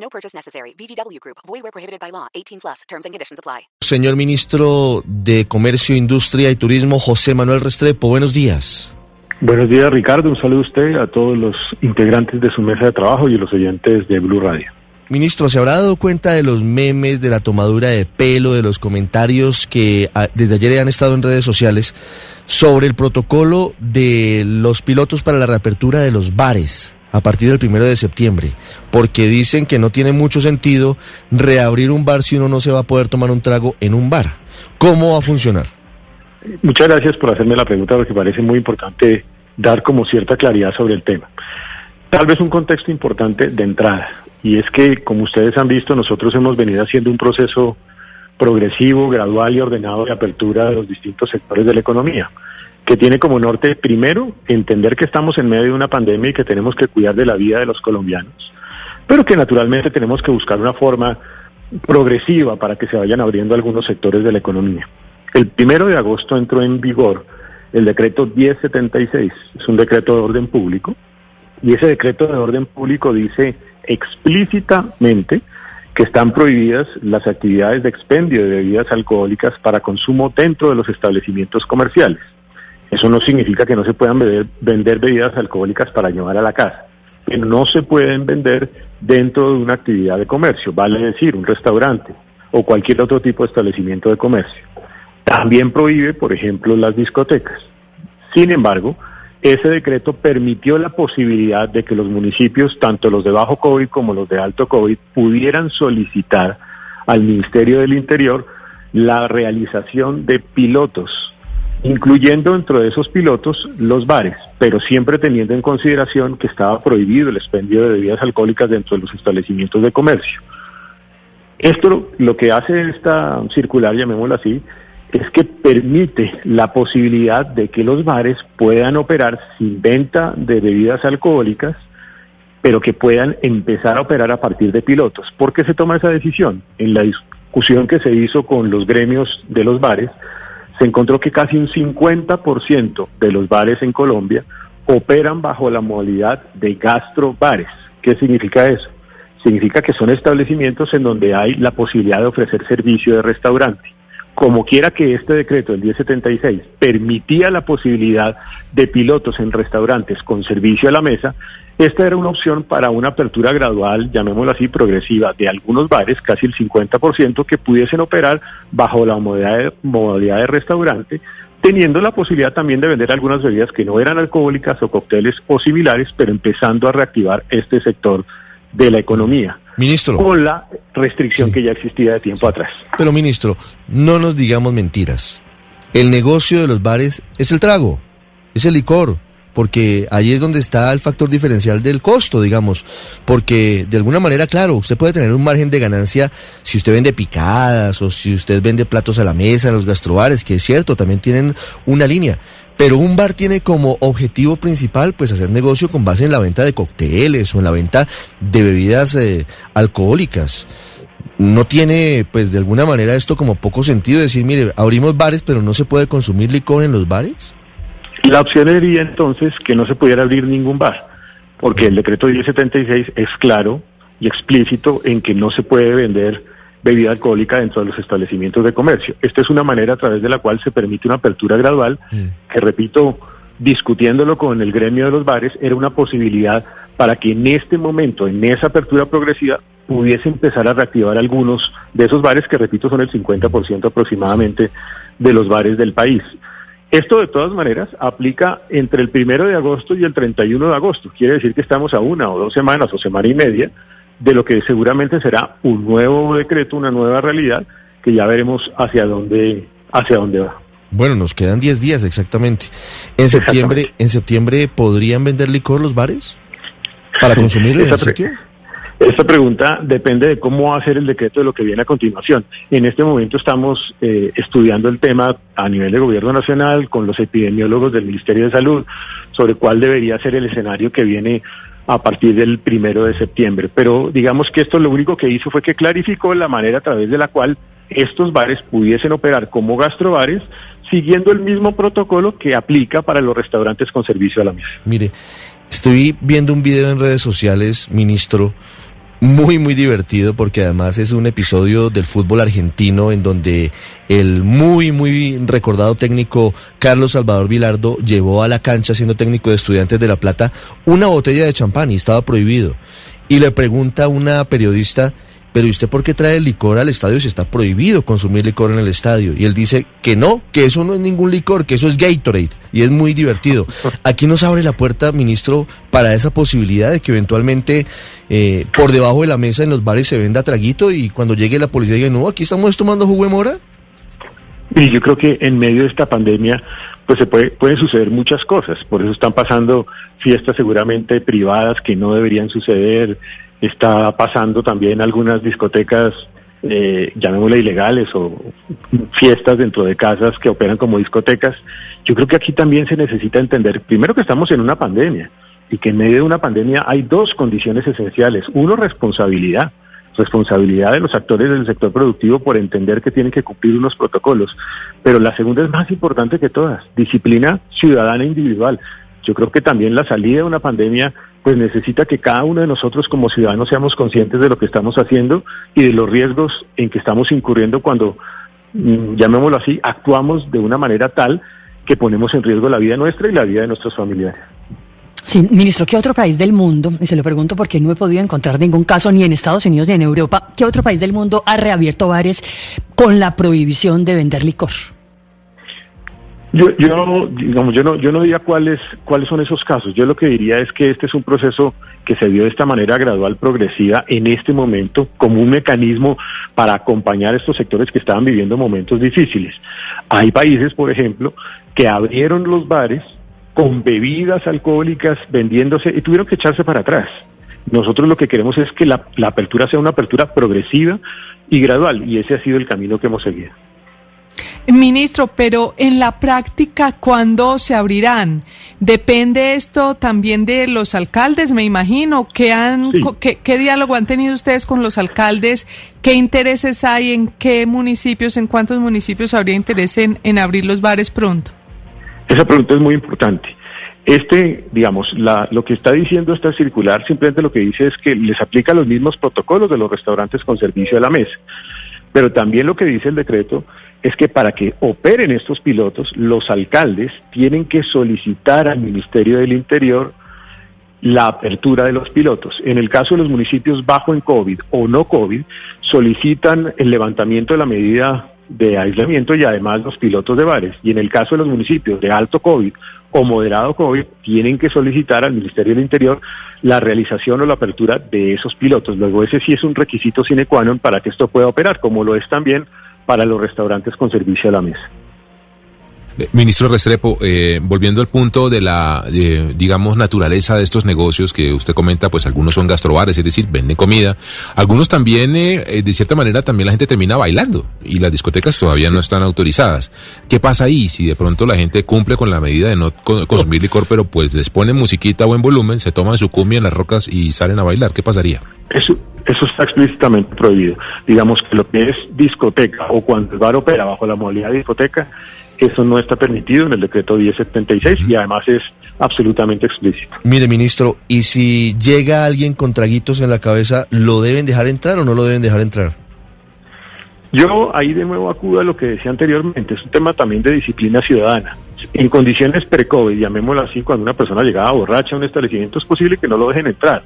No purchase necessary. VGW Group. Void where prohibited by law. 18 plus. Terms and conditions apply. Señor Ministro de Comercio, Industria y Turismo, José Manuel Restrepo, buenos días. Buenos días, Ricardo. Un saludo a usted, a todos los integrantes de su mesa de trabajo y a los oyentes de Blue Radio. Ministro, ¿se habrá dado cuenta de los memes, de la tomadura de pelo, de los comentarios que ah, desde ayer han estado en redes sociales sobre el protocolo de los pilotos para la reapertura de los bares a partir del primero de septiembre? Porque dicen que no tiene mucho sentido reabrir un bar si uno no se va a poder tomar un trago en un bar. ¿Cómo va a funcionar? Muchas gracias por hacerme la pregunta porque parece muy importante dar como cierta claridad sobre el tema. Tal vez un contexto importante de entrada, y es que, como ustedes han visto, nosotros hemos venido haciendo un proceso progresivo, gradual y ordenado de apertura de los distintos sectores de la economía, que tiene como norte, primero, entender que estamos en medio de una pandemia y que tenemos que cuidar de la vida de los colombianos, pero que naturalmente tenemos que buscar una forma progresiva para que se vayan abriendo algunos sectores de la economía. El primero de agosto entró en vigor el decreto 1076, es un decreto de orden público, y ese decreto de orden público dice explícitamente que están prohibidas las actividades de expendio de bebidas alcohólicas para consumo dentro de los establecimientos comerciales. Eso no significa que no se puedan vender, bebidas alcohólicas para llevar a la casa, pero no se pueden vender dentro de una actividad de comercio, vale decir, un restaurante o cualquier otro tipo de establecimiento de comercio. También prohíbe, por ejemplo, las discotecas. Sin embargo, ese decreto permitió la posibilidad de que los municipios, tanto los de bajo COVID como los de alto COVID, pudieran solicitar al Ministerio del Interior la realización de pilotos, incluyendo dentro de esos pilotos los bares, pero siempre teniendo en consideración que estaba prohibido el expendio de bebidas alcohólicas dentro de los establecimientos de comercio. Esto lo que hace esta circular, llamémoslo así, es que permite la posibilidad de que los bares puedan operar sin venta de bebidas alcohólicas, pero que puedan empezar a operar a partir de pilotos. ¿Por qué se toma esa decisión? En la discusión que se hizo con los gremios de los bares, se encontró que casi un 50% de los bares en Colombia operan bajo la modalidad de gastrobares. ¿Qué significa eso? Significa que son establecimientos en donde hay la posibilidad de ofrecer servicio de restaurante como quiera que este decreto del 1076 permitía la posibilidad de pilotos en restaurantes con servicio a la mesa, esta era una opción para una apertura gradual, llamémoslo así, progresiva, de algunos bares, casi el 50%, que pudiesen operar bajo la modalidad de, modalidad de restaurante, teniendo la posibilidad también de vender algunas bebidas que no eran alcohólicas o cócteles o similares, pero empezando a reactivar este sector de la economía. Ministro. Con la restricción que ya existía de tiempo atrás. Pero, ministro, no nos digamos mentiras. El negocio de los bares es el trago, es el licor, porque ahí es donde está el factor diferencial del costo, digamos, porque de alguna manera, claro, usted puede tener un margen de ganancia si usted vende picadas o si usted vende platos a la mesa en los gastrobares, que es cierto, también tienen una línea, pero un bar tiene como objetivo principal pues hacer negocio con base en la venta de cócteles o en la venta de bebidas eh, alcohólicas. No tiene pues de alguna manera esto como poco sentido decir, mire, abrimos bares pero no se puede consumir licor en los bares. La opción sería entonces que no se pudiera abrir ningún bar, porque el decreto 1076 es claro y explícito en que no se puede vender bebida alcohólica dentro de los establecimientos de comercio. Esta es una manera a través de la cual se permite una apertura gradual, que repito, discutiéndolo con el gremio de los bares, era una posibilidad para que en este momento, en esa apertura progresiva, pudiese empezar a reactivar algunos de esos bares que, repito, son el 50% aproximadamente de los bares del país. Esto de todas maneras aplica entre el primero de agosto y el 31 de agosto. Quiere decir que estamos a una o dos semanas o semana y media de lo que seguramente será un nuevo decreto, una nueva realidad, que ya veremos hacia dónde, hacia dónde va. Bueno, nos quedan 10 días exactamente. En septiembre, ¿en septiembre podrían vender licor los bares? ¿Para consumir en el sitio? Esta pregunta depende de cómo va a ser el decreto de lo que viene a continuación. En este momento estamos eh, estudiando el tema a nivel de gobierno nacional con los epidemiólogos del Ministerio de Salud sobre cuál debería ser el escenario que viene a partir del primero de septiembre. Pero digamos que esto lo único que hizo fue que clarificó la manera a través de la cual estos bares pudiesen operar como gastrobares siguiendo el mismo protocolo que aplica para los restaurantes con servicio a la mesa. Mire, estoy viendo un video en redes sociales, ministro, muy, muy divertido porque además es un episodio del fútbol argentino en donde el muy, muy recordado técnico Carlos Salvador Vilardo llevó a la cancha, siendo técnico de estudiantes de La Plata, una botella de champán y estaba prohibido. Y le pregunta una periodista, pero ¿y usted por qué trae licor al estadio si está prohibido consumir licor en el estadio? Y él dice que no, que eso no es ningún licor, que eso es Gatorade. Y es muy divertido. Aquí nos abre la puerta, ministro, para esa posibilidad de que eventualmente eh, por debajo de la mesa en los bares se venda traguito y cuando llegue la policía diga, no, aquí estamos tomando jugo de mora. Y yo creo que en medio de esta pandemia pues se puede, pueden suceder muchas cosas. Por eso están pasando fiestas seguramente privadas que no deberían suceder. Está pasando también algunas discotecas, eh, llamémosle ilegales o fiestas dentro de casas que operan como discotecas. Yo creo que aquí también se necesita entender, primero que estamos en una pandemia y que en medio de una pandemia hay dos condiciones esenciales. Uno, responsabilidad responsabilidad de los actores del sector productivo por entender que tienen que cumplir unos protocolos. Pero la segunda es más importante que todas, disciplina ciudadana individual. Yo creo que también la salida de una pandemia pues necesita que cada uno de nosotros como ciudadanos seamos conscientes de lo que estamos haciendo y de los riesgos en que estamos incurriendo cuando, mm, llamémoslo así, actuamos de una manera tal que ponemos en riesgo la vida nuestra y la vida de nuestros familiares. Sí, ministro, ¿qué otro país del mundo, y se lo pregunto porque no he podido encontrar ningún caso ni en Estados Unidos ni en Europa, ¿qué otro país del mundo ha reabierto bares con la prohibición de vender licor? Yo, yo, digamos, yo no, yo no diría cuáles, cuáles son esos casos. Yo lo que diría es que este es un proceso que se dio de esta manera gradual, progresiva, en este momento, como un mecanismo para acompañar a estos sectores que estaban viviendo momentos difíciles. Hay países, por ejemplo, que abrieron los bares con bebidas alcohólicas vendiéndose y tuvieron que echarse para atrás. Nosotros lo que queremos es que la, apertura sea una apertura progresiva y gradual y ese ha sido el camino que hemos seguido. Ministro, pero en la práctica, ¿cuándo se abrirán? ¿Depende esto también de los alcaldes, me imagino? ¿Qué, han, qué, diálogo han tenido ustedes con los alcaldes? ¿Qué intereses hay? ¿En qué municipios, en cuántos municipios habría interés en abrir los bares pronto? Esa pregunta es muy importante. Este, digamos, lo que está diciendo esta circular simplemente lo que dice es que les aplica los mismos protocolos de los restaurantes con servicio a la mesa. Pero también lo que dice el decreto es que para que operen estos pilotos, los alcaldes tienen que solicitar al Ministerio del Interior la apertura de los pilotos. En el caso de los municipios bajo en COVID o no COVID, solicitan el levantamiento de la medida de aislamiento y además los pilotos de bares. Y en el caso de los municipios de alto COVID o moderado COVID, tienen que solicitar al Ministerio del Interior la realización o la apertura de esos pilotos. Luego ese sí es un requisito sine qua non para que esto pueda operar, como lo es también para los restaurantes con servicio a la mesa. Eh, ministro Restrepo, eh, volviendo al punto de la, eh, digamos, naturaleza de estos negocios que usted comenta, pues algunos son gastrobares, es decir, venden comida. Algunos también, de cierta manera, también la gente termina bailando y las discotecas todavía no están autorizadas. ¿Qué pasa ahí si de pronto la gente cumple con la medida de no consumir licor, pero pues les ponen musiquita a buen volumen, se toman su cumbia en las rocas y salen a bailar? ¿Qué pasaría? Eso, eso está explícitamente prohibido. Digamos que lo que es discoteca o cuando el bar opera bajo la modalidad de discoteca, eso no está permitido en el decreto 1076 y además es absolutamente explícito. Mire, ministro, ¿y si llega alguien con traguitos en la cabeza, ¿lo deben dejar entrar o no lo deben dejar entrar? Yo ahí de nuevo acudo a lo que decía anteriormente, es un tema también de disciplina ciudadana. En condiciones pre-COVID, llamémoslo así, cuando una persona llegaba borracha a un establecimiento, es posible que no lo dejen entrar.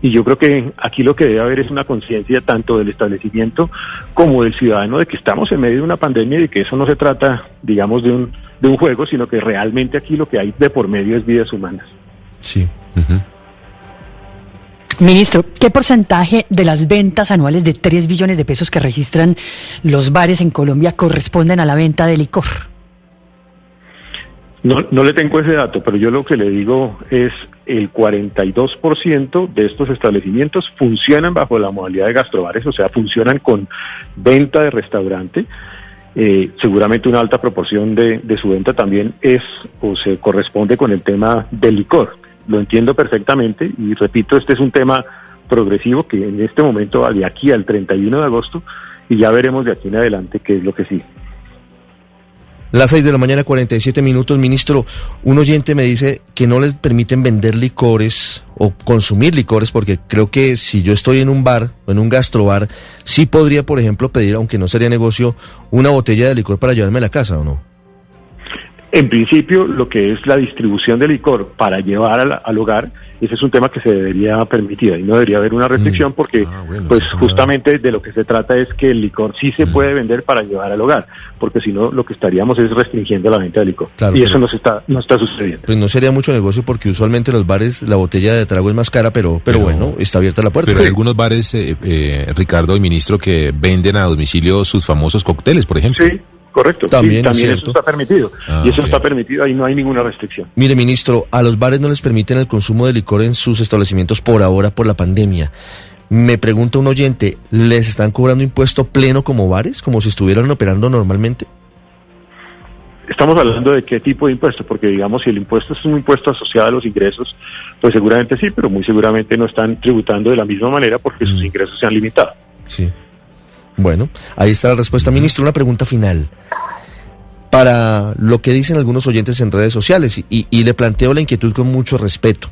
Y yo creo que aquí lo que debe haber es una conciencia tanto del establecimiento como del ciudadano de que estamos en medio de una pandemia y que eso no se trata, digamos, de un, de un juego, sino que realmente aquí lo que hay de por medio es vidas humanas. Sí. Ministro, ¿qué porcentaje de las ventas anuales de 3 billones de pesos que registran los bares en Colombia corresponden a la venta de licor? No, no le tengo ese dato, pero yo lo que le digo es el 42% de estos establecimientos funcionan bajo la modalidad de gastrobares, o sea, funcionan con venta de restaurante. Eh, seguramente una alta proporción de, de su venta también es o se corresponde con el tema del licor. Lo entiendo perfectamente y repito, este es un tema progresivo que en este momento va de aquí al 31 de agosto y ya veremos de aquí en adelante qué es lo que sigue. Las 6 de la mañana, 47 minutos, ministro. Un oyente me dice que no les permiten vender licores o consumir licores, porque creo que si yo estoy en un bar o en un gastrobar, sí podría, por ejemplo, pedir, aunque no sería negocio, una botella de licor para llevarme a la casa, ¿o no? En principio, lo que es la distribución de licor para llevar al, al hogar ese es un tema que se debería permitir y no debería haber una restricción mm. porque ah, pues justamente de lo que se trata es que el licor sí se mm. puede vender para llevar al hogar, porque si no lo que estaríamos es restringiendo la venta de licor. y eso no está no está sucediendo. Pues no sería mucho negocio porque usualmente en los bares la botella de trago es más cara, pero pero, bueno, está abierta la puerta. Pero hay algunos bares eh, eh, Ricardo y ministro que venden a domicilio sus famosos cócteles, por ejemplo. Sí. Correcto, también, también eso está permitido. Ah, y eso está permitido, ahí no hay ninguna restricción. Mire, ministro, a los bares no les permiten el consumo de licor en sus establecimientos por ahora por la pandemia. Me pregunta un oyente, ¿les están cobrando impuesto pleno como bares, como si estuvieran operando normalmente? Estamos hablando de qué tipo de impuesto, porque digamos, si el impuesto es un impuesto asociado a los ingresos, pues seguramente sí, pero muy seguramente no están tributando de la misma manera porque sus mm. ingresos se han limitado. Sí. Bueno, ahí está la respuesta. Ministro, una pregunta final. Para lo que dicen algunos oyentes en redes sociales, y, le planteo la inquietud con mucho respeto.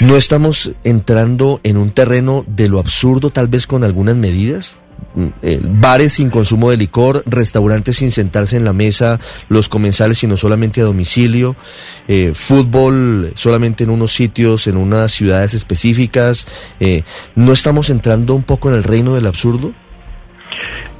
¿No estamos entrando en un terreno de lo absurdo, tal vez con algunas medidas? Mm, eh, bares sin consumo de licor, restaurantes sin sentarse en la mesa, los comensales sino solamente a domicilio, eh, fútbol solamente en unos sitios, en unas ciudades específicas. Eh, ¿No estamos entrando un poco en el reino del absurdo?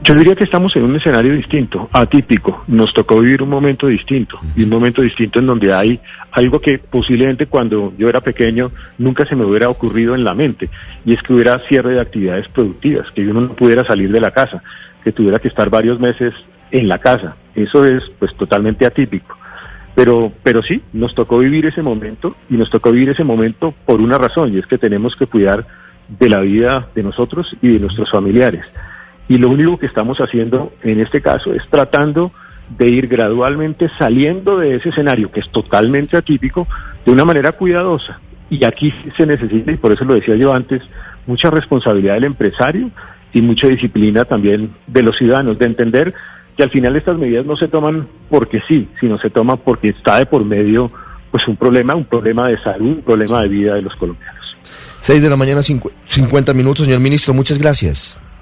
Yo diría que estamos en un escenario distinto, atípico. Nos tocó vivir un momento distinto, y un momento distinto en donde hay algo que posiblemente cuando yo era pequeño nunca se me hubiera ocurrido en la mente, y es que hubiera cierre de actividades productivas, que uno no pudiera salir de la casa, que tuviera que estar varios meses en la casa. Eso es pues totalmente atípico. Pero, pero sí, nos tocó vivir ese momento y nos tocó vivir ese momento por una razón, y es que tenemos que cuidar de la vida de nosotros y de nuestros familiares. Y lo único que estamos haciendo en este caso es tratando de ir gradualmente saliendo de ese escenario que es totalmente atípico de una manera cuidadosa. Y aquí se necesita, y por eso lo decía yo antes, mucha responsabilidad del empresario y mucha disciplina también de los ciudadanos, de entender que al final estas medidas no se toman porque sí, sino se toman porque está de por medio pues un problema, un problema de salud, un problema de vida de los colombianos. 6 de la mañana, 50 minutos, señor ministro, muchas gracias.